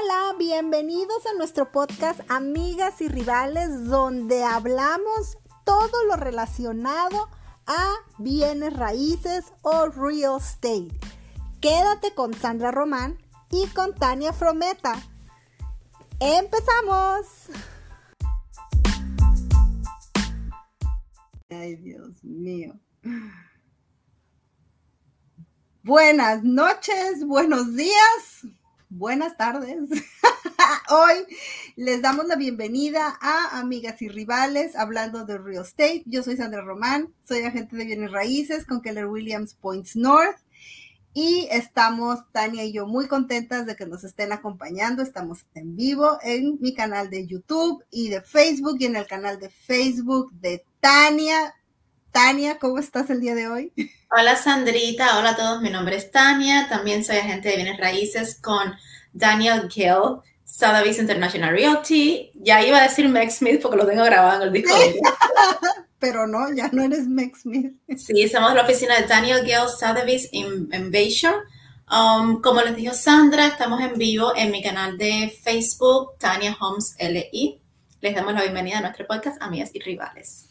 Hola, bienvenidos a nuestro podcast Amigas y Rivales, donde hablamos todo lo relacionado a bienes raíces o real estate. Quédate con Sandra Román y con Tania Frometa. ¡Empezamos! Ay, Dios mío. Buenas noches, buenos días, buenas tardes. Hoy les damos la bienvenida a Amigas y Rivales hablando de real estate. Yo soy Sandra Román, soy agente de bienes raíces con Keller Williams Points North y estamos, Tania y yo, muy contentas de que nos estén acompañando. Estamos en vivo en mi canal de YouTube y de Facebook y en el canal de Facebook de Tania. Tania, ¿cómo estás el día de hoy? Hola Sandrita, hola a todos, mi nombre es Tania, también soy agente de bienes raíces con Daniel Gill, Sotheby's International Realty. Ya iba a decir Meg Smith porque lo tengo grabado en el disco. Pero no, ya no eres Meg Smith. Sí, somos la oficina de Daniel Gill, Sotheby's en, en Bayshore. Um, como les dijo Sandra, estamos en vivo en mi canal de Facebook, Tania Homes LI. Les damos la bienvenida a nuestro podcast Amigas y Rivales.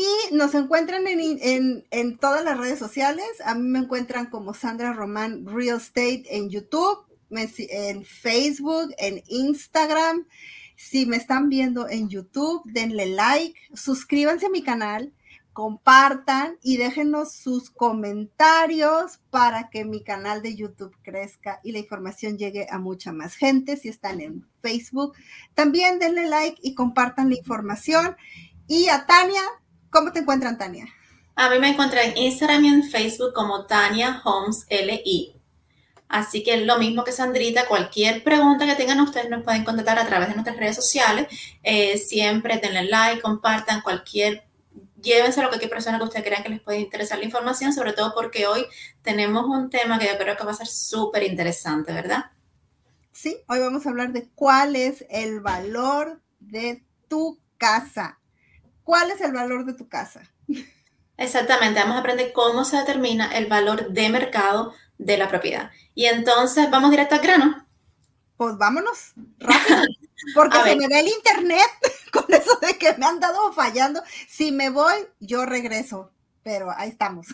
Y nos encuentran en, todas las redes sociales. A mí me encuentran como Sandra Román Real Estate en YouTube, en Facebook, en Instagram. Si me están viendo en YouTube, denle like, suscríbanse a mi canal, compartan y déjenos sus comentarios para que mi canal de YouTube crezca y la información llegue a mucha más gente. Si están en Facebook, también denle like y compartan la información. Y a Tania, ¿Cómo te encuentran, Tania? A mí me encuentran en Instagram y en Facebook como Tania Homes LI. Así que lo mismo que Sandrita, cualquier pregunta que tengan ustedes nos pueden contactar a través de nuestras redes sociales. Eh, siempre denle like, compartan cualquier, llévense a lo que cualquier persona que ustedes crean que les puede interesar la información, sobre todo porque hoy tenemos un tema que yo creo que va a ser súper interesante, ¿verdad? Sí, hoy vamos a hablar de cuál es el valor de tu casa ¿Cuál es el valor de tu casa? Exactamente, vamos a aprender cómo se determina el valor de mercado de la propiedad. Y entonces, ¿vamos directo al grano? Pues vámonos, rápido, porque se me ve el internet con eso de que me han dado fallando. Si me voy, yo regreso, pero ahí estamos.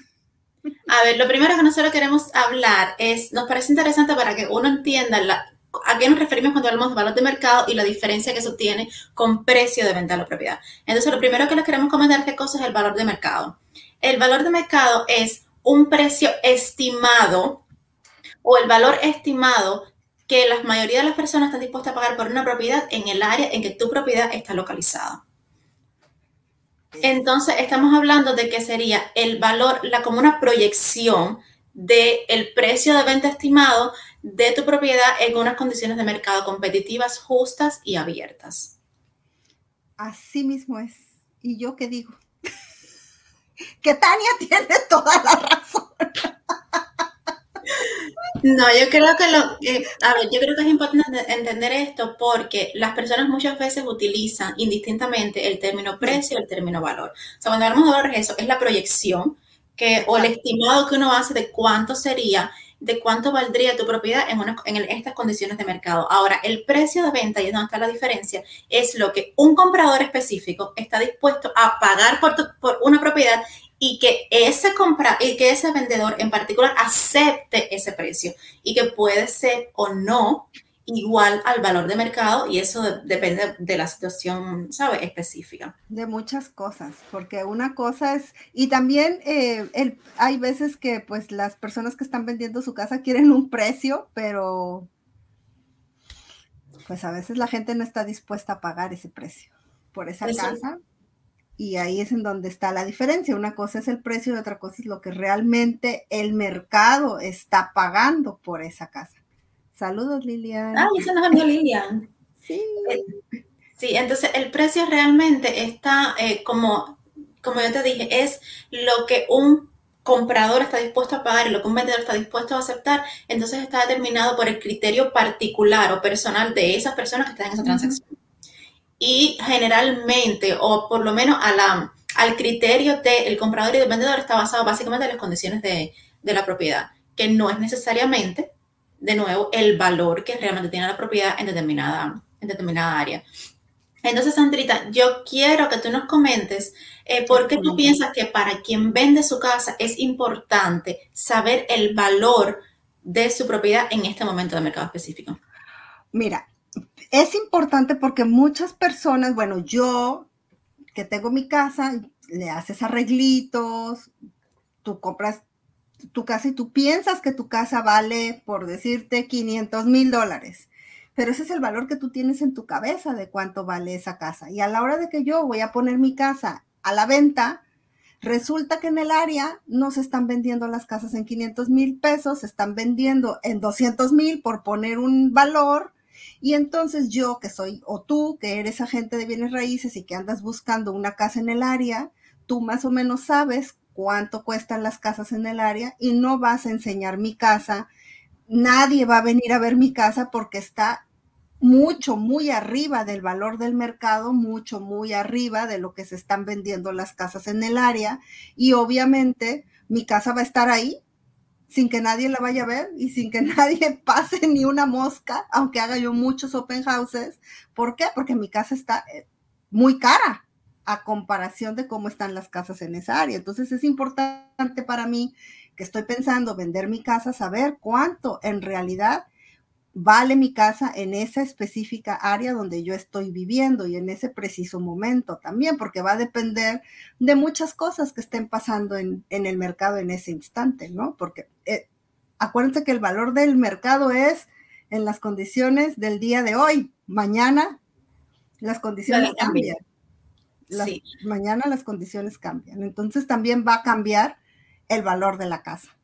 A ver, lo primero que nosotros queremos hablar es, nos parece interesante para que uno entienda la, ¿A qué nos referimos cuando hablamos de valor de mercado y la diferencia que eso tiene con precio de venta de la propiedad? Entonces, lo primero que les queremos comentar qué cosa es el valor de mercado. El valor de mercado es un precio estimado o el valor estimado que la mayoría de las personas están dispuestas a pagar por una propiedad en el área en que tu propiedad está localizada. Entonces, estamos hablando de que sería el valor, la, como una proyección del precio de venta estimado de tu propiedad en unas condiciones de mercado competitivas, justas y abiertas. Así mismo es. ¿Y yo qué digo? que Tania tiene toda la razón. No, yo creo que lo, a ver, yo creo que es importante entender esto porque las personas muchas veces utilizan indistintamente el término precio y el término valor. O sea, cuando hablamos de valor, eso es la proyección que, o el estimado que uno hace de cuánto sería de cuánto valdría tu propiedad en, en estas condiciones de mercado. Ahora, el precio de venta, y es donde está la diferencia, es lo que un comprador específico está dispuesto a pagar por, por una propiedad y que ese compra y que ese vendedor en particular acepte ese precio y que puede ser o no igual al valor de mercado y eso depende de la situación, ¿sabes? Específica. De muchas cosas, porque una cosa es, y también eh, el, hay veces que pues las personas que están vendiendo su casa quieren un precio, pero pues a veces la gente no está dispuesta a pagar ese precio por esa casa. Y ahí es en donde está la diferencia. Una cosa es el precio y otra cosa es lo que realmente el mercado está pagando por esa casa. Saludos, Lilian. Ah, ya se nos Lilian. Sí. Eh, sí, entonces el precio realmente está eh, como, como yo te dije, es lo que un comprador está dispuesto a pagar y lo que un vendedor está dispuesto a aceptar, entonces está determinado por el criterio particular o personal de esas personas que están en esa transacción. Y generalmente, o por lo menos a la, al criterio del comprador y del vendedor, está basado básicamente en las condiciones de, de la propiedad, que no es necesariamente de nuevo, el valor que realmente tiene la propiedad en determinada, en determinada área. Entonces, Sandrita, yo quiero que tú nos comentes eh, por qué tú piensas que para quien vende su casa es importante saber el valor de su propiedad en este momento de mercado específico. Mira, es importante porque muchas personas, bueno, yo que tengo mi casa, le haces arreglitos, tú compras tu casa y tú piensas que tu casa vale, por decirte, 500 mil dólares pero ese es el valor que tú tienes en tu cabeza de cuánto vale esa casa. Y a la hora de que yo voy a poner mi casa a la venta, resulta que en el área no se están vendiendo las casas en 500 mil pesos, se están vendiendo en 200 mil por poner un valor. Y entonces yo que soy, o tú que eres agente de bienes raíces y que andas buscando una casa en el área, tú más o menos sabes cuánto cuestan las casas en el área y no vas a enseñar mi casa. Nadie va a venir a ver mi casa porque está mucho, muy arriba del valor del mercado, mucho, muy arriba de lo que se están vendiendo las casas en el área. Y obviamente mi casa va a estar ahí sin que nadie la vaya a ver y sin que nadie pase ni una mosca, aunque haga yo muchos open houses. ¿Por qué? Porque mi casa está eh, muy cara a comparación de cómo están las casas en esa área. Entonces es importante para mí que estoy pensando vender mi casa, saber cuánto en realidad vale mi casa en esa específica área donde yo estoy viviendo y en ese preciso momento también, porque va a depender de muchas cosas que estén pasando en, el mercado en ese instante, ¿no? Porque eh, acuérdense que el valor del mercado es en las condiciones del día de hoy. Mañana las condiciones cambian. Mañana las condiciones cambian. Entonces también va a cambiar el valor de la casa.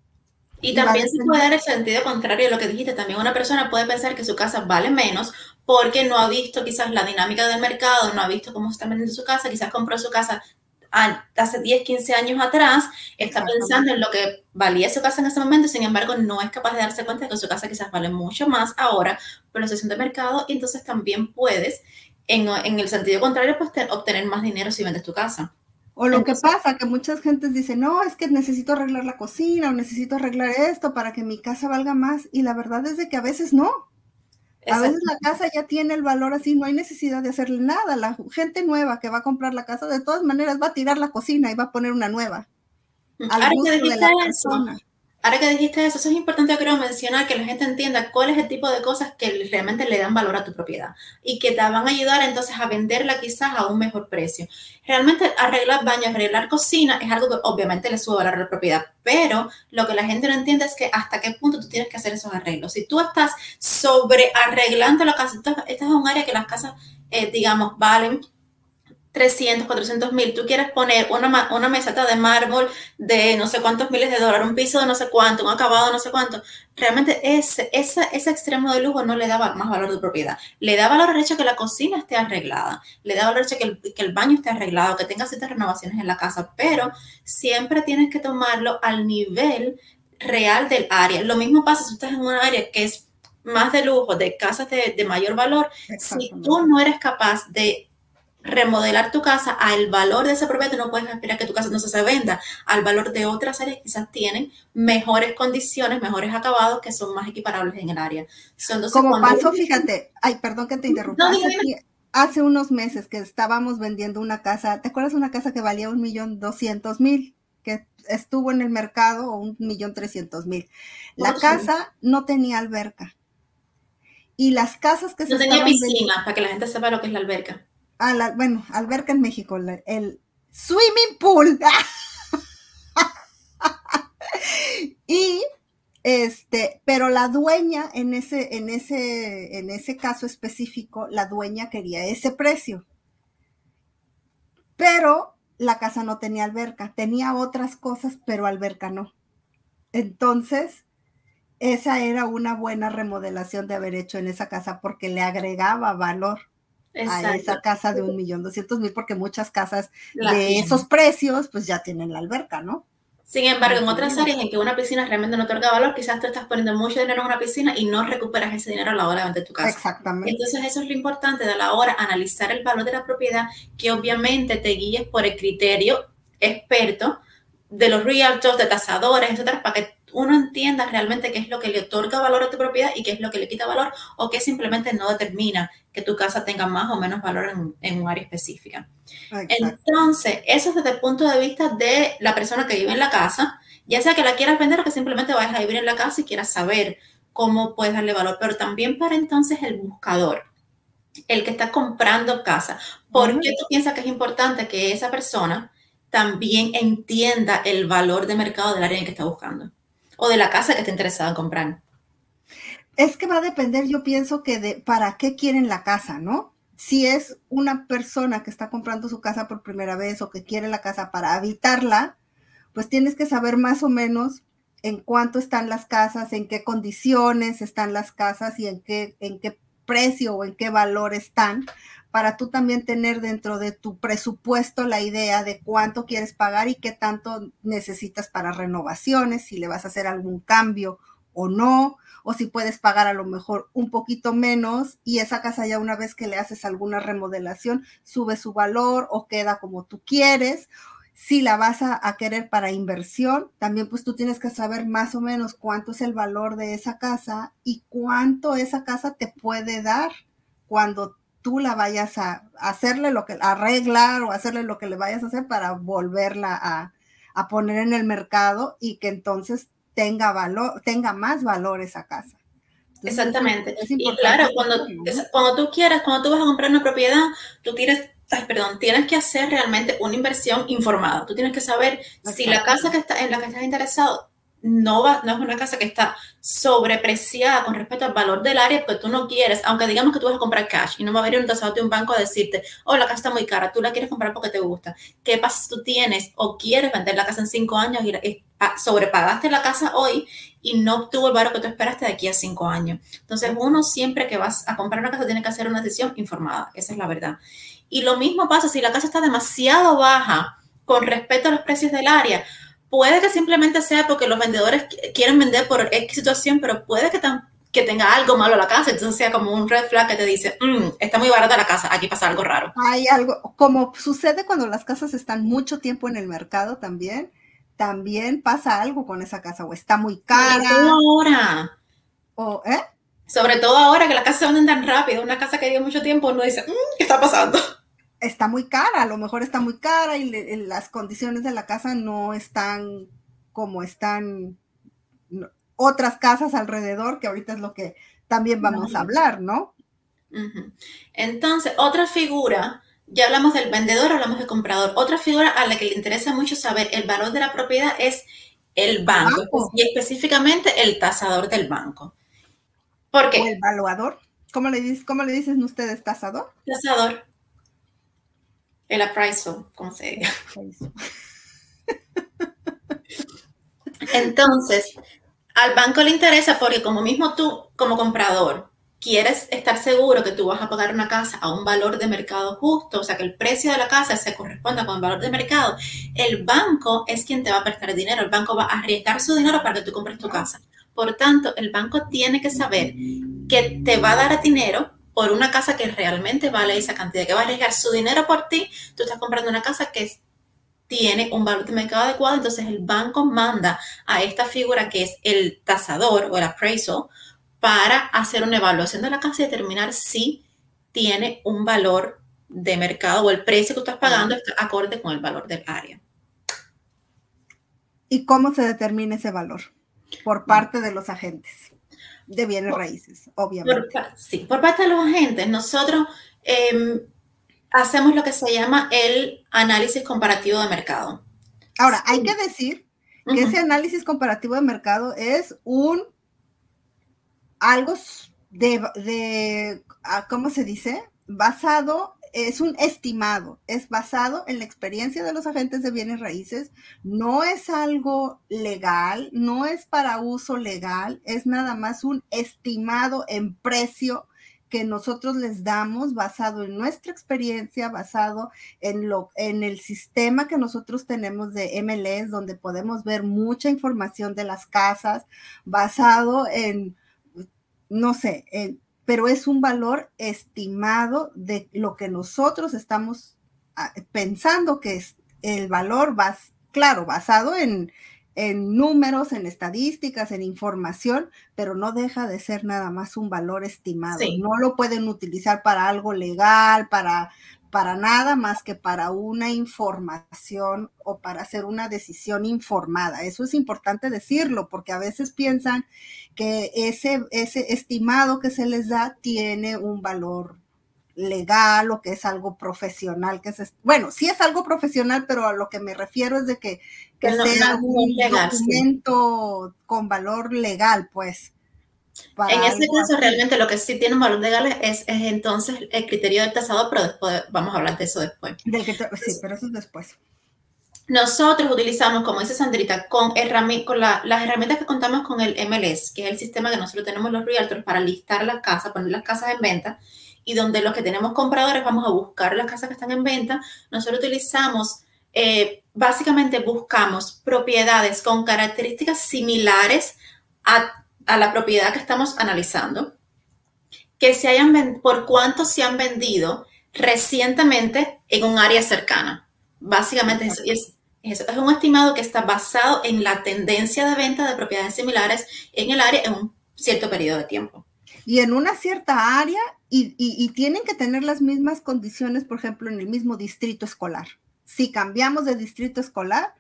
Y también se puede dar el sentido contrario de lo que dijiste. También una persona puede pensar que su casa vale menos porque no ha visto quizás la dinámica del mercado, no ha visto cómo está vendiendo su casa, quizás compró su casa hace 10, 15 años atrás, está pensando en lo que valía su casa en ese momento, sin embargo no es capaz de darse cuenta de que su casa quizás vale mucho más ahora por la sesión de mercado y entonces también puedes, en, en el sentido contrario, pues obtener más dinero si vendes tu casa. O lo que pasa, que muchas gentes dicen, no, es que necesito arreglar la cocina o necesito arreglar esto para que mi casa valga más. Y la verdad es de que a veces no. A veces la casa ya tiene el valor así, no hay necesidad de hacerle nada. La gente nueva que va a comprar la casa, de todas maneras va a tirar la cocina y va a poner una nueva. Al gusto de la persona. Ahora que dijiste eso, eso es importante, creo, mencionar que la gente entienda cuál es el tipo de cosas que realmente le dan valor a tu propiedad y que te van a ayudar entonces a venderla quizás a un mejor precio. Realmente arreglar baños, arreglar cocina es algo que obviamente le sube valor a la propiedad, pero lo que la gente no entiende es que hasta qué punto tú tienes que hacer esos arreglos. Si tú estás sobre arreglando la casa, esta es un área que las casas, eh, digamos, valen 300, 400 mil, tú quieres poner una, una meseta de mármol de no sé cuántos miles de dólares, un piso de no sé cuánto, un acabado de no sé cuánto, realmente ese, ese, ese extremo de lujo no le da más valor de propiedad. Le da valor al hecho que la cocina esté arreglada, le da valor al hecho que el, que el baño esté arreglado, que tenga ciertas renovaciones en la casa, pero siempre tienes que tomarlo al nivel real del área. Lo mismo pasa si estás en un área que es más de lujo, de casas de, de mayor valor, si tú no eres capaz de remodelar tu casa al valor de esa propiedad, no puedes esperar que tu casa no se venda al valor de otras áreas que quizás tienen mejores condiciones, mejores acabados que son más equiparables en el área. Como pasó, fíjate, ay, perdón que te interrumpa. hace, unos meses que estábamos vendiendo una casa, ¿te acuerdas una casa que valía un millón doscientos mil? que estuvo en el mercado o un millón trescientos mil. La casa no tenía alberca. Y las casas que no se tenía piscina, para que la gente sepa lo que es la alberca bueno, alberca en México, el swimming pool. y este, pero la dueña en ese, en ese, en ese caso específico, la dueña quería ese precio. Pero la casa no tenía alberca, tenía otras cosas, pero alberca no. Entonces, esa era una buena remodelación de haber hecho en esa casa porque le agregaba valor a esa casa de un millón doscientos mil, porque muchas casas de esos precios, pues ya tienen la alberca, ¿no? Sin embargo, en otras áreas en que una piscina realmente no otorga valor, quizás tú estás poniendo mucho dinero en una piscina y no recuperas ese dinero a la hora de vender tu casa. Exactamente. Entonces, eso es lo importante de la hora, analizar el valor de la propiedad, que obviamente te guíes por el criterio experto de los realtors, de tasadores, etcétera, para que uno entienda realmente qué es lo que le otorga valor a tu propiedad y qué es lo que le quita valor o qué simplemente no determina que tu casa tenga más o menos valor en, un área específica. Entonces, eso es desde el punto de vista de la persona que vive en la casa, ya sea que la quieras vender o que simplemente vayas a vivir en la casa y quieras saber cómo puedes darle valor, pero también para entonces el buscador, el que está comprando casa. ¿Por qué tú piensas que es importante que esa persona también entienda el valor de mercado del área en que está buscando o de la casa que está interesada en comprar? Es que va a depender, yo pienso que de para qué quieren la casa, ¿no? Si es una persona que está comprando su casa por primera vez o que quiere la casa para habitarla, pues tienes que saber más o menos en cuánto están las casas, en qué condiciones están las casas y en qué, en qué precio o en qué valor están, para tú también tener dentro de tu presupuesto la idea de cuánto quieres pagar y qué tanto necesitas para renovaciones, si le vas a hacer algún cambio o no, o si puedes pagar a lo mejor un poquito menos y esa casa ya una vez que le haces alguna remodelación sube su valor o queda como tú quieres, si la vas a, querer para inversión, también pues tú tienes que saber más o menos cuánto es el valor de esa casa y cuánto esa casa te puede dar cuando tú la vayas a, hacerle lo que, arreglar o hacerle lo que le vayas a hacer para volverla a, poner en el mercado y que entonces tenga valor, tenga más valor esa casa. Exactamente. y claro, cuando, cuando tú quieras, cuando tú vas a comprar una propiedad, tú tienes perdón, tienes que hacer realmente una inversión informada. Tú tienes que saber si la casa que está, en la que estás interesado no, va, no es una casa que está sobrepreciada con respecto al valor del área, porque tú no quieres, aunque digamos que tú vas a comprar cash y no va a venir un tasador de un banco a decirte, oh, la casa está muy cara, tú la quieres comprar porque te gusta. ¿Qué pasa si tú tienes o quieres vender la casa en cinco años y ah, sobrepagaste la casa hoy y no obtuvo el valor que tú esperaste de aquí a cinco años? Entonces, uno siempre que vas a comprar una casa tiene que hacer una decisión informada, esa es la verdad. Y lo mismo pasa si la casa está demasiado baja con respecto a los precios del área. Puede que simplemente sea porque los vendedores quieren vender por X situación, pero puede que, que tenga algo malo la casa, entonces sea como un red flag que te dice, mm, está muy barata la casa, aquí pasa algo raro. Hay algo, como sucede cuando las casas están mucho tiempo en el mercado también, también pasa algo con esa casa, o está muy cara. ahora. O, ¿eh? Sobre todo ahora que las casas se venden tan rápido, una casa que lleva mucho tiempo, uno dice, mm, ¿qué está pasando? Está muy cara, a lo mejor está muy cara y las condiciones de la casa no están como están otras casas alrededor, que ahorita es lo que también vamos a hablar, ¿no? Entonces, otra figura, ya hablamos del vendedor, hablamos del comprador, otra figura a la que le interesa mucho saber el valor de la propiedad es el banco, y específicamente el tasador del banco. ¿Por qué? el evaluador. ¿Cómo le, ¿Cómo le dicen ustedes tasador? Tasador. El appraisal, como se diga. Entonces, al banco le interesa porque como mismo tú, como comprador, quieres estar seguro que tú vas a pagar una casa a un valor de mercado justo, o sea, que el precio de la casa se corresponda con el valor de mercado, el banco es quien te va a prestar dinero, el banco va a arriesgar su dinero para que tú compres tu casa. Por tanto, el banco tiene que saber que te va a dar dinero por una casa que realmente vale esa cantidad, que va a arriesgar su dinero por ti, tú estás comprando una casa que tiene un valor de mercado adecuado, entonces el banco manda a esta figura que es el tasador o el appraisal para hacer una evaluación de la casa y determinar si tiene un valor de mercado o el precio que tú estás pagando está acorde con el valor del área. ¿Y cómo se determina ese valor? Por parte de los agentes de bienes raíces, obviamente. sí, por parte de los agentes, nosotros em, hacemos lo que se llama el análisis comparativo de mercado. Ahora, hay que decir que ese análisis comparativo de mercado es un algo de, de ah, ¿cómo se dice? Basado es un estimado, es basado en la experiencia de los agentes de bienes raíces, no es algo legal, no es para uso legal, es nada más un estimado en precio que nosotros les damos basado en nuestra experiencia, basado en lo en el sistema que nosotros tenemos de MLS donde podemos ver mucha información de las casas, basado en no sé, en pero es un valor estimado de lo que nosotros estamos ah, pensando que es el valor, claro, basado en, en números, en estadísticas, en información, pero no deja de ser nada más un valor estimado. No lo pueden utilizar para algo legal, para, para nada más que para una información o para hacer una decisión informada. Eso es importante decirlo, porque a veces piensan que ese, ese estimado que se les da tiene un valor legal o que es algo profesional, que es, bueno, sí es algo profesional, pero a lo que me refiero es de que, sea un documento con valor legal, pues. En ese caso, realmente lo que sí tiene un valor legal es, entonces el criterio del tasado, pero después vamos a hablar de eso después. sí, pero eso es después. Nosotros utilizamos, como dice Sandrita, con, con las herramientas que contamos con el MLS, que es el sistema que nosotros tenemos los realtors para listar las casas, poner las casas en venta y donde los que tenemos compradores vamos a buscar las casas que están en venta, nosotros utilizamos, eh, básicamente buscamos propiedades con características similares a, a, la propiedad que estamos analizando, que se hayan, por cuánto se han vendido recientemente en un área cercana. Básicamente es, es un estimado que está basado en la tendencia de venta de propiedades similares en el área en un cierto periodo de tiempo. Y en una cierta área y, tienen que tener las mismas condiciones, por ejemplo, en el mismo distrito escolar. Si cambiamos de distrito escolar,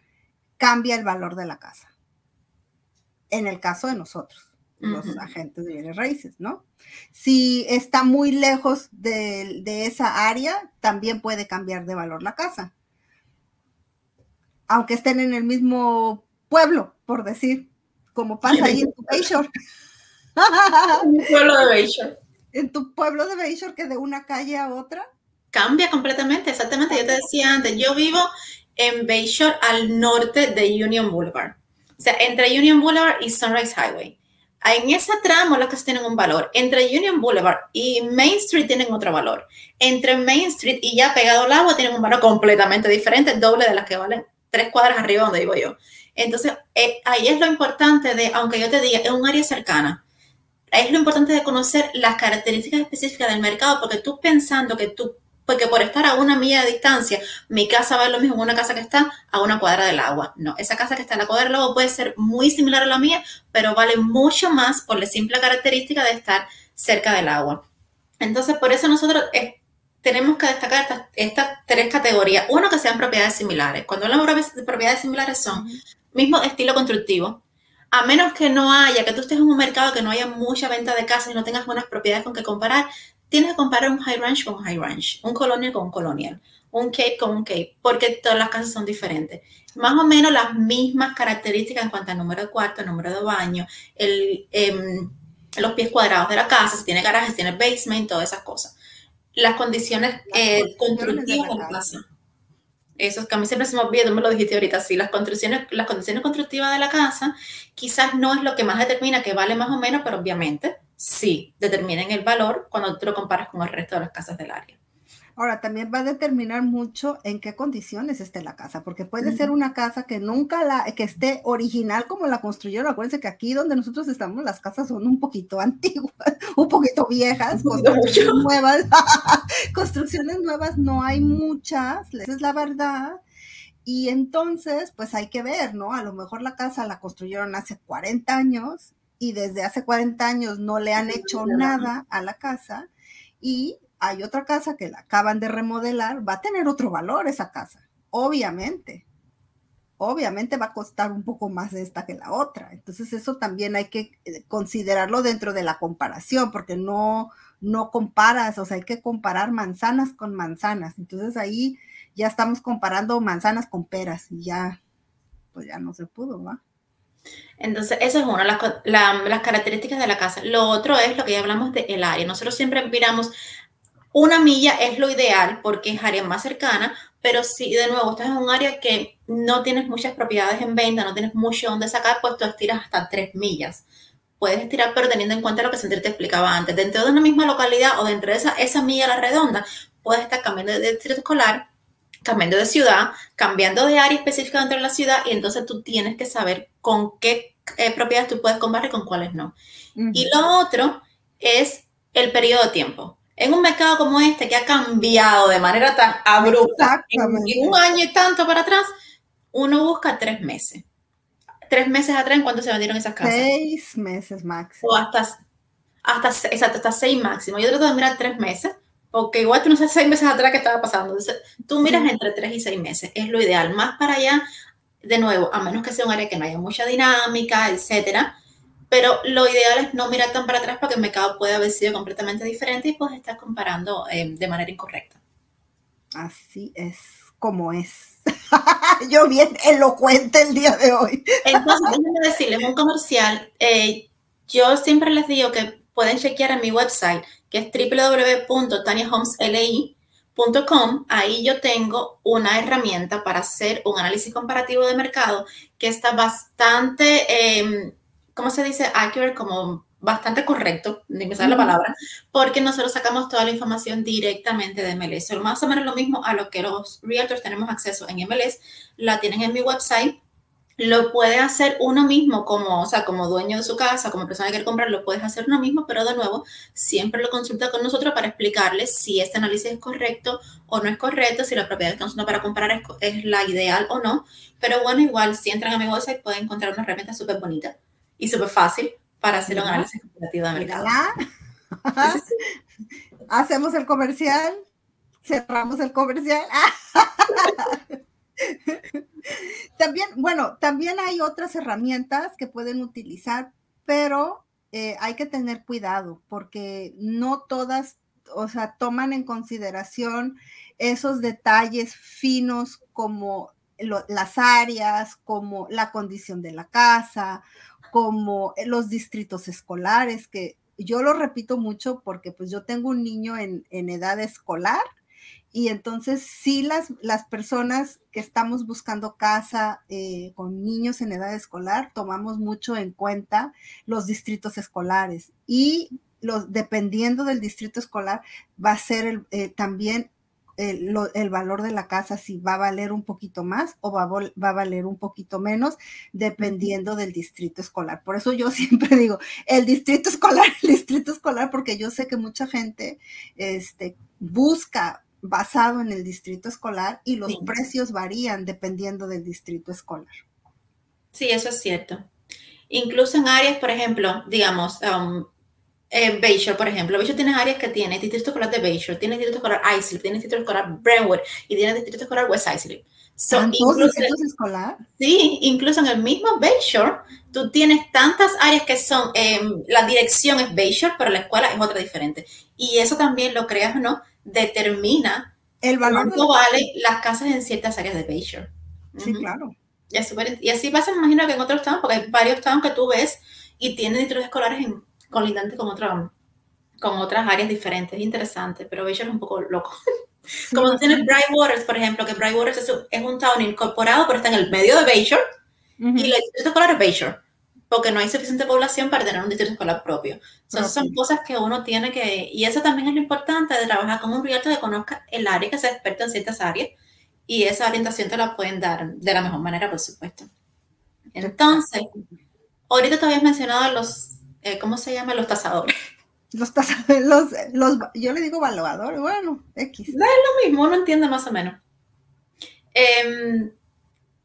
cambia el valor de la casa. En el caso de nosotros, los agentes de bienes raíces, ¿no? Si está muy lejos de, esa área, también puede cambiar de valor la casa. Aunque estén en el mismo pueblo, por decir, como pasa ahí en tu Bayshore. pueblo de Bayshore en tu pueblo de Bayshore que de una calle a otra? Cambia completamente, exactamente. Yo te decía antes, yo vivo en Bayshore al norte de Union Boulevard. O sea, entre Union Boulevard y Sunrise Highway. En ese tramo las casas tienen un valor. Entre Union Boulevard y Main Street tienen otro valor. Entre Main Street y ya pegado al agua tienen un valor completamente diferente, doble de las que valen tres cuadras arriba donde vivo yo. Entonces, eh, ahí es lo importante de, aunque yo te diga, es un área cercana, es lo importante de conocer las características específicas del mercado, porque tú pensando que tú, porque por estar a una milla de distancia, mi casa va a lo mismo que una casa que está a una cuadra del agua. No, esa casa que está a la cuadra del agua puede ser muy similar a la mía, pero vale mucho más por la simple característica de estar cerca del agua. Entonces, por eso nosotros eh, tenemos que destacar estas, tres categorías. Uno, que sean propiedades similares. Cuando hablamos de propiedades similares son mismo estilo constructivo, a menos que no haya, que tú estés en un mercado que no haya mucha venta de casas y no tengas buenas propiedades con que comparar, tienes que comparar un high range con un high range, un colonial con un colonial, un cape con un cape, porque todas las casas son diferentes. Más o menos las mismas características en cuanto al número de cuarto, número de baño, el, em, los pies cuadrados de la casa, si tiene garaje, si tiene basement, todas esas cosas. Las condiciones eh, constructivas de la casa. Eso que a mí siempre se me olvida, tú me lo dijiste ahorita, sí, las construcciones, las condiciones constructivas de la casa quizás no es lo que más determina que vale más o menos, pero obviamente sí determinan el valor cuando tú lo comparas con el resto de las casas del área. Ahora, también va a determinar mucho en qué condiciones esté la casa, porque puede ser una casa que nunca la, que esté original como la construyeron. Acuérdense que aquí donde nosotros estamos, las casas son un poquito antiguas, un poquito viejas, construcciones nuevas. construcciones nuevas no hay muchas, esa es la verdad. Y entonces, pues hay que ver, ¿no? A lo mejor la casa la construyeron hace 40 años y desde hace 40 años no le han hecho nada a la casa y hay otra casa que la acaban de remodelar, va a tener otro valor esa casa, obviamente. Obviamente va a costar un poco más de esta que la otra. Entonces eso también hay que eh, considerarlo dentro de la comparación, porque no, no comparas, o sea, hay que comparar manzanas con manzanas. Entonces ahí ya estamos comparando manzanas con peras y ya, pues ya no se pudo, ¿va? Entonces, eso es una, las, las características de la casa. Lo otro es lo que ya hablamos del el área. Nosotros siempre miramos una milla es lo ideal porque es área más cercana, pero si de nuevo estás en un área que no tienes muchas propiedades en venta, no tienes mucho donde sacar, pues tú estiras hasta tres millas. Puedes estirar, pero teniendo en cuenta lo que Sentir te explicaba antes. Dentro de una misma localidad o dentro de esa, esa milla la redonda, puedes estar cambiando de distrito escolar, cambiando de ciudad, cambiando de área específica dentro de la ciudad, y entonces tú tienes que saber con qué eh, propiedades tú puedes comprar y con cuáles no. Y lo otro es el periodo de tiempo en un mercado como este que ha cambiado de manera tan abrupta, en, un año y tanto para atrás, uno busca tres meses. tres meses atrás en cuánto se vendieron esas casas. Seis meses máximo. O hasta, hasta, exacto, hasta seis máximo. Yo trato de mirar tres meses, porque igual tú no sabes seis meses atrás qué estaba pasando. Entonces, tú miras entre tres y seis meses, es lo ideal. Más para allá, de nuevo, a menos que sea un área que no haya mucha dinámica, etcétera. Pero lo ideal es no mirar tan para atrás porque el mercado puede haber sido completamente diferente y pues estar comparando eh, de manera incorrecta. Así es como es. Yo bien elocuente el día de hoy. Entonces, déjenme decirles un comercial. Eh, yo siempre les digo que pueden chequear en mi website, que es www.taniahomesli.com. Ahí yo tengo una herramienta para hacer un análisis comparativo de mercado que está bastante, eh, ¿cómo se dice? Accurate, como bastante correcto, ni me sale la palabra, porque nosotros sacamos toda la información directamente de MLS. O más o menos lo mismo a lo que los realtors tenemos acceso en MLS, la tienen en mi website. Lo puede hacer uno mismo como, o sea, como dueño de su casa, como persona que quiere comprar, lo puedes hacer uno mismo, pero de nuevo, siempre lo consulta con nosotros para explicarles si este análisis es correcto o no es correcto, si la propiedad que están usando para comprar es, es la ideal o no. Pero bueno, igual, si entran a mi website pueden encontrar una herramienta súper bonita y súper fácil para hacer un análisis comparativo de mercado. Hacemos el comercial, cerramos el comercial. también, bueno, también hay otras herramientas que pueden utilizar, pero eh, hay que tener cuidado porque no todas, o sea, toman en consideración esos detalles finos como las áreas, como la condición de la casa, como los distritos escolares, que yo lo repito mucho porque pues yo tengo un niño en, edad escolar y entonces sí las, las personas que estamos buscando casa eh, con niños en edad escolar tomamos mucho en cuenta los distritos escolares y los, dependiendo del distrito escolar va a ser eh, también el, valor de la casa si va a valer un poquito más o va a, valer un poquito menos, dependiendo del distrito escolar. Por eso yo siempre digo, el distrito escolar, el distrito escolar, porque yo sé que mucha gente este, busca basado en el distrito escolar y los precios varían dependiendo del distrito escolar. Sí, eso es cierto. Incluso en áreas, por ejemplo, digamos, um, eh, Bayshore, por ejemplo. Bayshore tiene áreas que tiene distrito escolar de Bayshore, tiene distrito escolar Islip, tiene distrito escolar Brentwood y tiene distrito escolar West Islip. So, incluso, escolar? Sí, incluso en el mismo Bayshore, tú tienes tantas áreas que son, em, la dirección es Bayshore, pero la escuela es otra diferente. Y eso también, lo creas o no, determina el valor cuánto vale las casas en ciertas áreas de Bayshore. Sí, claro. Y, así pasa, me imagino que en otros estados, porque hay varios estados que tú ves y tienen distritos escolares en colindante con, otra, con otras áreas diferentes. Es interesante, pero Bayshore es un poco loco. Como tú tienes Bright Waters, por ejemplo, que Bright Waters es un, town incorporado, pero está en el medio de Bayshore, y el distrito escolar es Bayshore, porque no hay suficiente población para tener un distrito escolar propio. Entonces, son cosas que uno tiene que, y eso también es lo importante de trabajar con un realtor que conozca el área, que sea experto en ciertas áreas, y esa orientación te la pueden dar de la mejor manera, por supuesto. Entonces, ahorita te habías mencionado los eh, ¿cómo se llama? Los tasadores. Los tasadores, los, yo le digo evaluadores, bueno, X. No es lo mismo, uno entiende más o menos. Em,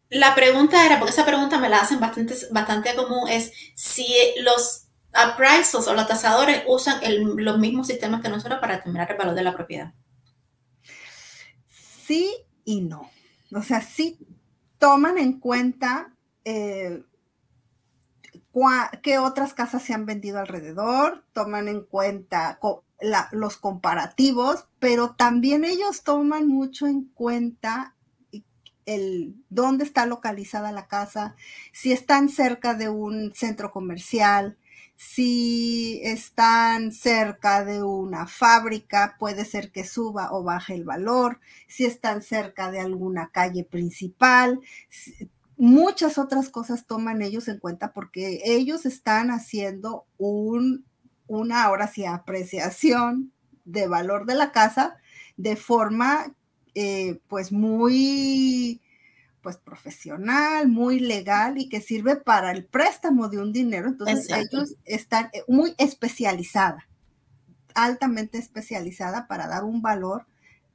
la pregunta era, porque esa pregunta me la hacen bastante, bastante común, es si los appraisals o los tasadores usan los mismos sistemas que nosotros para determinar el valor de la propiedad. Sí y no. O sea, sí toman en cuenta eh, qué otras casas se han vendido alrededor, toman en cuenta los comparativos, pero también ellos toman mucho en cuenta el dónde está localizada la casa, si están cerca de un centro comercial, si están cerca de una fábrica, puede ser que suba o baje el valor, si están cerca de alguna calle principal, muchas otras cosas toman ellos en cuenta porque ellos están haciendo un, una ahora sí apreciación de valor de la casa de forma eh, pues muy pues profesional, muy legal y que sirve para el préstamo de un dinero. Entonces ellos están eh, muy especializada, altamente especializada para dar un valor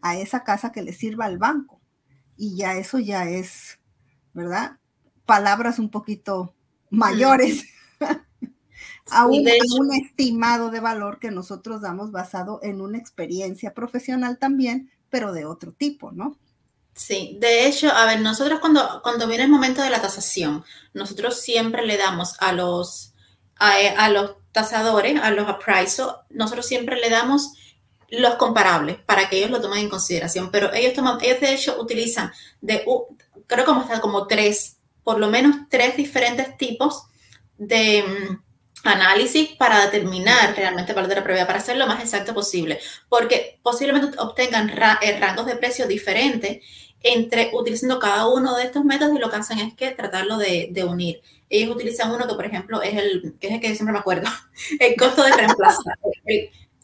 a esa casa que le sirva al banco. Y ya eso ya es ¿verdad? Palabras un poquito mayores a, un, estimado de valor que nosotros damos basado en una experiencia profesional también, pero de otro tipo, ¿no? Sí, de hecho, a ver, nosotros cuando, cuando viene el momento de la tasación, nosotros siempre le damos a los, a, los tasadores, a los appraisals, nosotros siempre le damos los comparables para que ellos lo tomen en consideración, pero ellos toman, ellos de hecho utilizan de, creo como hasta como tres, por lo menos tres diferentes tipos de mm, análisis para determinar realmente el valor de la propiedad, para ser lo más exacto posible, porque posiblemente obtengan eh, rangos de precio diferentes entre utilizando cada uno de estos métodos y lo que hacen es que tratarlo de, unir. Ellos utilizan uno que, por ejemplo, es el que es el que siempre me acuerdo, el costo de reemplazo.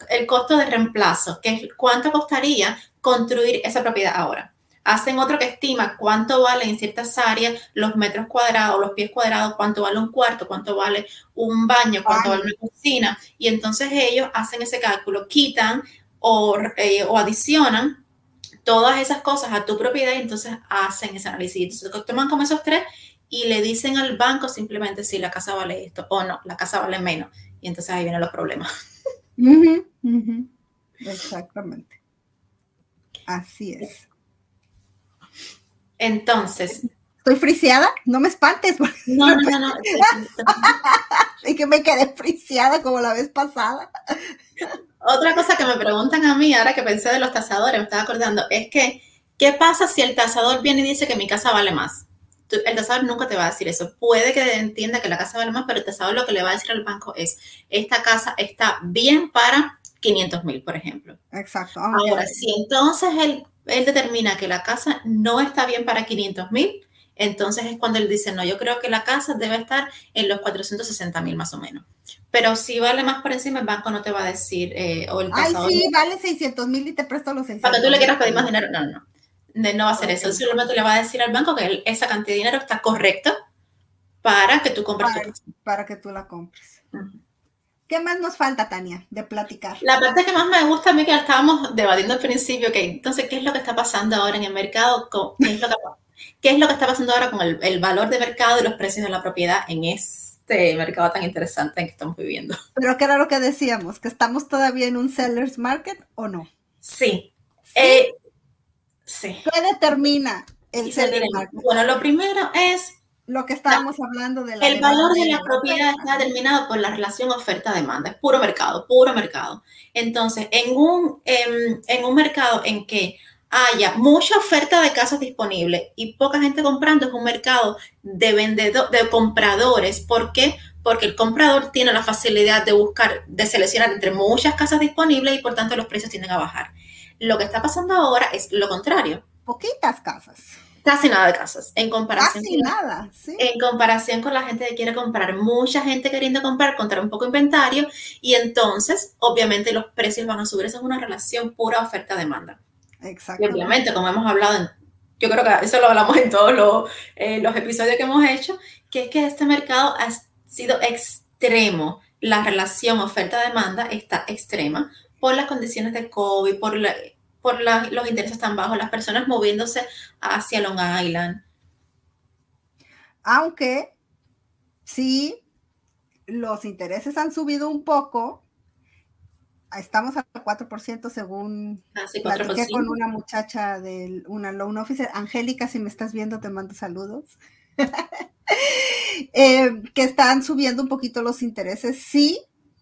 el costo de reemplazo, que es cuánto costaría construir esa propiedad ahora hacen otro que estima cuánto vale en ciertas áreas los metros cuadrados, los pies cuadrados, cuánto vale un cuarto, cuánto vale un baño, cuánto vale una cocina. Y entonces ellos hacen ese cálculo, quitan o, eh, o adicionan todas esas cosas a tu propiedad y entonces hacen ese análisis. Entonces toman como esos tres y le dicen al banco simplemente si la casa vale esto o no, la casa vale menos. Y entonces ahí vienen los problemas. Exactamente. Así es. Entonces. ¿Estoy friseada? No me espantes. No, no, no. y que me quedé friseada como la vez pasada. Otra cosa que me preguntan a mí, ahora que pensé de los tasadores, me estaba acordando, es que, ¿qué pasa si el tasador viene y dice que mi casa vale más? El tasador nunca te va a decir eso. Puede que entienda que la casa vale más, pero el tasador lo que le va a decir al banco es, esta casa está bien para 500 mil, por ejemplo. Exacto. Ahora, si entonces el él determina que la casa no está bien para 500 mil, entonces es cuando él dice, no, yo creo que la casa debe estar en los 460 mil más o menos. Pero si vale más por encima, el banco no te va a decir, eh, o el Ay, sí, vale 600 mil y te presto los 600 Cuando tú le quieras pedir más dinero, no, no. No va a hacer eso. Simplemente le va a decir al banco que esa cantidad de dinero está correcta para que tú compres para, tu casa. Para que tú la compres. ¿Qué más nos falta, Tania, de platicar? La parte que más me gusta a mí que estábamos debatiendo al principio, que entonces, ¿qué es lo que está pasando ahora en el mercado? ¿Qué es lo que, qué es lo que está pasando ahora con el, el, valor de mercado y los precios de la propiedad en este mercado tan interesante en que estamos viviendo? Pero ¿qué era lo que decíamos? ¿Que estamos todavía en un seller's market o no? Sí. ¿Sí? Eh, sí. ¿Qué determina el seller's market? Bueno, lo primero es lo que estábamos hablando de la El valor de la propiedad está determinado por la relación oferta-demanda, es puro mercado, puro mercado. Entonces, en un, en, un mercado en que haya mucha oferta de casas disponibles y poca gente comprando, es un mercado de vendedor, de compradores. ¿Por qué? Porque el comprador tiene la facilidad de buscar, de seleccionar entre muchas casas disponibles y por tanto los precios tienden a bajar. Lo que está pasando ahora es lo contrario. Poquitas casas Casi nada de casas, en comparación. Casi nada, sí. En comparación con la gente que quiere comprar, mucha gente queriendo comprar, contra un poco inventario, y entonces, obviamente, los precios van a subir. Esa es una relación pura oferta-demanda. Exacto. Y obviamente, como hemos hablado, en, yo creo que eso lo hablamos en todos los, eh, los episodios que hemos hecho, que es que este mercado ha sido extremo. La relación oferta-demanda está extrema por las condiciones de COVID, por la, por los intereses tan bajos, las personas moviéndose hacia Long Island. Aunque sí, los intereses han subido un poco, estamos al 4% según Casi con una muchacha de una loan officer. Angélica, si me estás viendo, te mando saludos. Eh, que están subiendo un poquito los intereses, sí,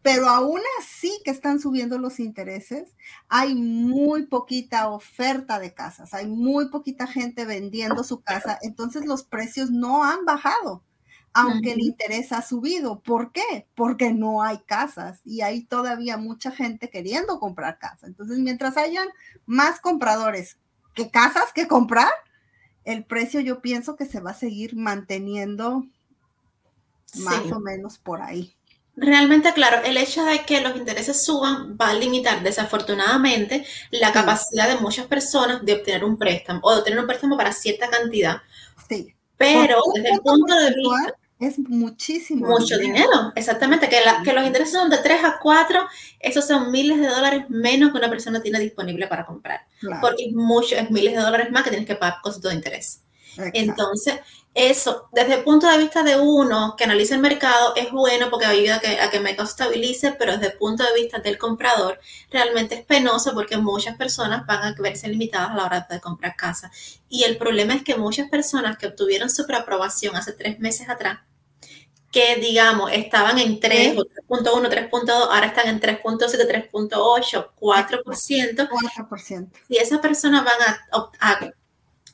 pero aún así que están subiendo los intereses, hay muy poquita oferta de casas, hay muy poquita gente vendiendo su casa, entonces los precios no han bajado, aunque el interés ha subido. ¿Por qué? Porque no hay casas y hay todavía mucha gente queriendo comprar casa. Entonces, mientras hayan más compradores que casas que comprar, el precio yo pienso que se va a seguir manteniendo más o menos por ahí. Realmente, claro, el hecho de que los intereses suban va a limitar desafortunadamente la capacidad de muchas personas de obtener un préstamo o de obtener un préstamo para cierta cantidad. Sí. Pero desde el punto de vista... Es muchísimo. Mucho dinero, exactamente. Que, que, los intereses son de 3 a 4, esos son miles de dólares menos que una persona tiene disponible para comprar. Porque es mucho, es miles de dólares más que tienes que pagar con de interés. Entonces, eso, desde el punto de vista de uno que analiza el mercado, es bueno porque ayuda a que, a que el mercado estabilice, pero desde el punto de vista del comprador, realmente es penoso porque muchas personas van a verse limitadas a la hora de comprar casa. Y el problema es que muchas personas que obtuvieron su preaprobación hace tres meses atrás, que digamos estaban en 3 3.1, 3.2, ahora están en 3.7, 3.8, 4%. 4%. Si esas personas van a, a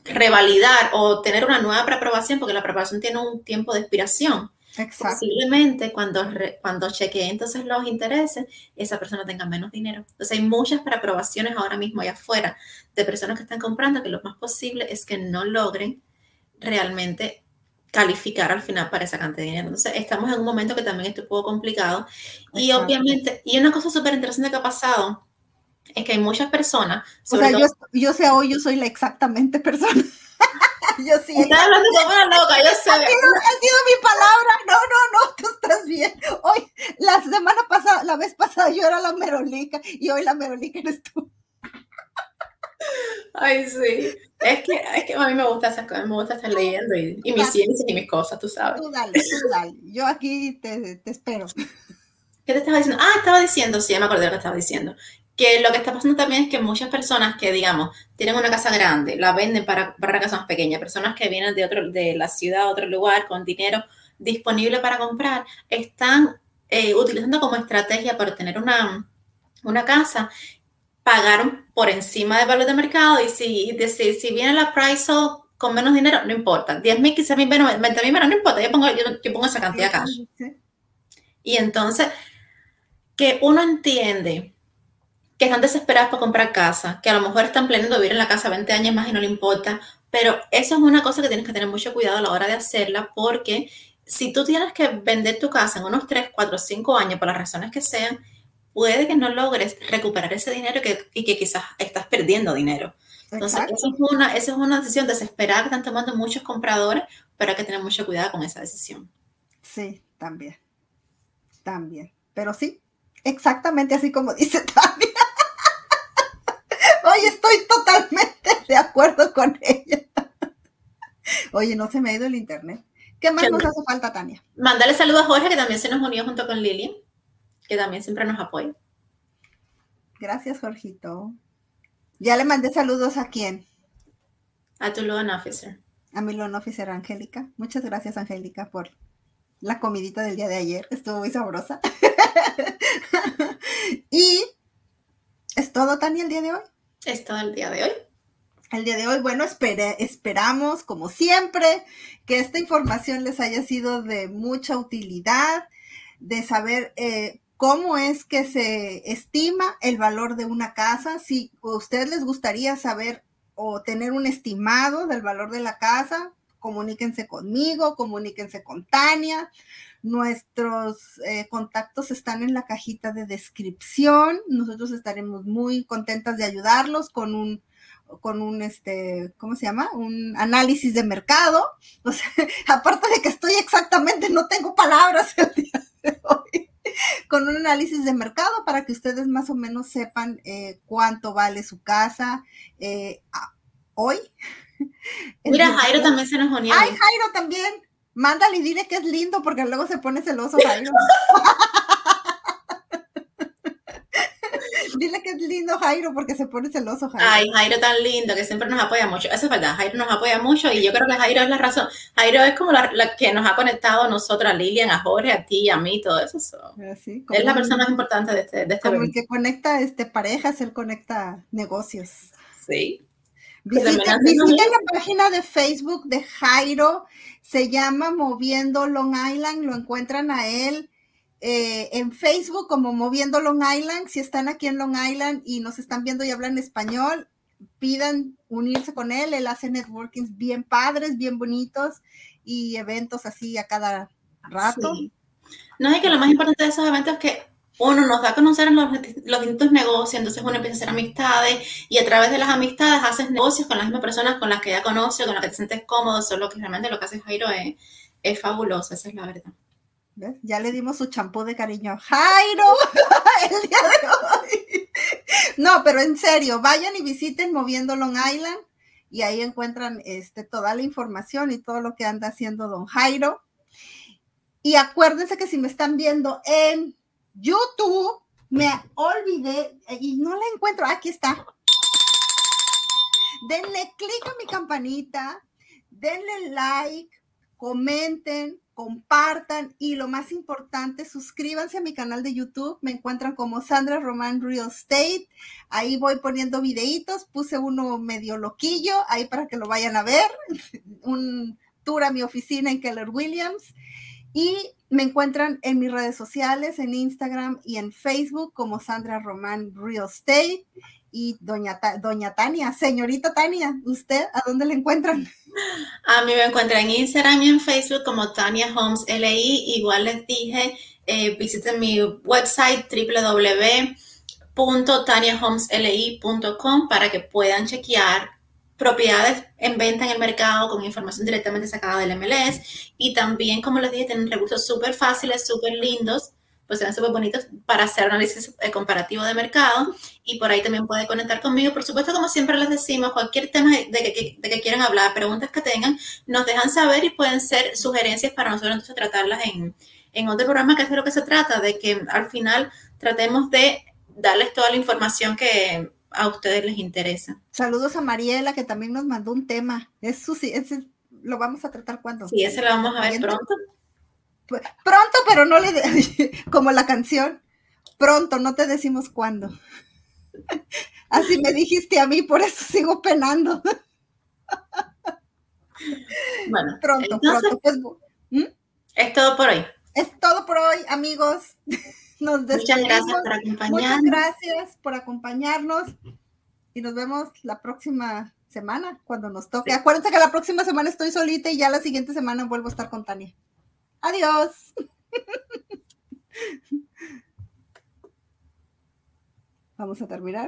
revalidar o tener una nueva preaprobación, porque la preaprobación tiene un tiempo de expiración. Exacto. Posiblemente cuando, cuando chequee entonces los intereses, esa persona tenga menos dinero. Entonces hay muchas preaprobaciones ahora mismo allá afuera de personas que están comprando que lo más posible es que no logren realmente calificar al final para esa cantidad de dinero. Entonces estamos en un momento que también es un poco complicado. Y obviamente, y una cosa súper interesante que ha pasado es que hay muchas personas. O sea, yo, yo sé hoy, yo soy la exactamente persona. yo sí. Estás hablando como una loca, yo sé. Ha sido, ha sido, mi palabra. No, no, no, tú estás bien. Hoy, la semana pasada, la vez pasada yo era la merolica y hoy la merolica eres tú. Ay, sí. Es que, es que a mí me gusta esas cosas, me gusta estar leyendo y, y mis ciencias y mis cosas, tú sabes. Tú dale, tú dale. Yo aquí te, te espero. ¿Qué te estaba diciendo? Ah, estaba diciendo, sí, ya me acordé lo que estaba diciendo que lo que está pasando también es que muchas personas que, digamos, tienen una casa grande, la venden para, para casas más pequeñas, personas que vienen de, otro, de la ciudad, otro lugar, con dinero disponible para comprar, están eh, utilizando como estrategia para tener una, una casa, pagaron por encima del valor de mercado y si, si, si viene la price con menos dinero, no importa, 10 mil, 15 mil, 20 mil, no importa, yo pongo, yo, pongo esa cantidad acá. Y entonces, que uno entiende que están desesperadas por comprar casa, que a lo mejor están planeando vivir en la casa 20 años más y no le importa, pero eso es una cosa que tienes que tener mucho cuidado a la hora de hacerla porque si tú tienes que vender tu casa en unos 3, 4, 5 años por las razones que sean, puede que no logres recuperar ese dinero y que quizás estás perdiendo dinero. Entonces, eso es, una, esa es una decisión desesperada que están tomando muchos compradores, pero hay que tener mucho cuidado con esa decisión. Sí, también. También. Pero sí, exactamente así como dice Tania. Hoy estoy totalmente de acuerdo con ella. Oye, no se me ha ido el internet. ¿Qué más nos hace falta, Tania? Mándale saludos a Jorge, que también se nos unió junto con Lili, que también siempre nos apoya. Gracias, Jorgito. Ya le mandé saludos a quién? A tu loan officer. A mi loan officer, Angélica. Muchas gracias, Angélica, por la comidita del día de ayer. Estuvo muy sabrosa. y es todo, Tania, el día de hoy es todo el día de hoy. El día de hoy, bueno, esperamos, como siempre, que esta información les haya sido de mucha utilidad, de saber eh, cómo es que se estima el valor de una casa. Si a ustedes les gustaría saber o tener un estimado del valor de la casa, comuníquense conmigo, comuníquense con Tania. Nuestros eh, contactos están en la cajita de descripción. Nosotros estaremos muy contentas de ayudarlos con un con un este, ¿cómo se llama? Un análisis de mercado. O sea, aparte de que estoy exactamente, no tengo palabras el día de hoy, con un análisis de mercado para que ustedes más o menos sepan eh, cuánto vale su casa eh, hoy. Mira, Jairo también se nos unió. Ay, Jairo también. Mándale y dile que es lindo porque luego se pone celoso Jairo. Dile que es lindo Jairo porque se pone celoso Jairo. Ay, Jairo tan lindo que siempre nos apoya mucho. Eso es verdad, Jairo nos apoya mucho y yo creo que Jairo es la razón. Jairo es como la, que nos ha conectado a nosotros, a Lilian, a Jorge, a ti, a mí, todo eso. es la persona más importante de este, de este Como el que conecta este, parejas, él conecta negocios. Sí. Visiten, la página de Facebook de Jairo, se llama Moviendo Long Island, lo encuentran a él eh, en Facebook como Moviendo Long Island. Si están aquí en Long Island y nos están viendo y hablan español, pidan unirse con él, él hace networkings bien padres, bien bonitos y eventos así a cada rato. No, es que lo más importante de esos eventos es que uno nos da a conocer los, los distintos negocios, entonces uno empieza a hacer amistades y a través de las amistades haces negocios con las mismas personas con las que ya conoces, con las que te sientes cómodo, solo que realmente lo que hace Jairo es, es fabuloso, esa es la verdad. Ya le dimos su champú de cariño a Jairo el día de hoy. No, pero en serio, vayan y visiten Moviendo Long Island y ahí encuentran este, toda la información y todo lo que anda haciendo don Jairo. Y acuérdense que si me están viendo en YouTube, me olvidé y no la encuentro. Aquí está. Denle clic a mi campanita, denle like, comenten, compartan y lo más importante, suscríbanse a mi canal de YouTube. Me encuentran como Sandra Román Real Estate. Ahí voy poniendo videitos. Puse uno medio loquillo ahí para que lo vayan a ver. Un tour a mi oficina en Keller Williams. Y me encuentran en mis redes sociales, en Instagram y en Facebook como Sandra Román Real Estate y doña, doña Tania, señorita Tania, ¿usted a dónde le encuentran? A mí me encuentran en Instagram y en Facebook como Tania Homes LI. Igual les dije, eh, visiten mi website www.taniahomesli.com para que puedan chequear propiedades en venta en el mercado con información directamente sacada del MLS y también, como les dije, tienen recursos súper fáciles, súper lindos pues sean súper bonitos para hacer análisis eh, comparativo de mercado y por ahí también puede conectar conmigo. Por supuesto, como siempre les decimos, cualquier tema de que, de que quieran hablar, preguntas que tengan, nos dejan saber y pueden ser sugerencias para nosotros entonces tratarlas en, en otro programa, que es de lo que se trata, de que al final tratemos de darles toda la información que a ustedes les interesa. Saludos a Mariela, que también nos mandó un tema. Es su, ese, lo vamos a tratar cuando. Sí, ese lo vamos a ver pronto. Pues, pronto, pero no le, como la canción, pronto, no te decimos cuándo. Así me dijiste a mí, por eso sigo penando. Bueno, pronto, pronto. Pues, ¿Mm? es todo por hoy. Es todo por hoy, amigos. Nos Muchas gracias por acompañarnos. Muchas gracias por acompañarnos y nos vemos la próxima semana cuando nos toque. Acuérdense que la próxima semana estoy solita y ya la siguiente semana vuelvo a estar con Tania. Adiós. Vamos a terminar.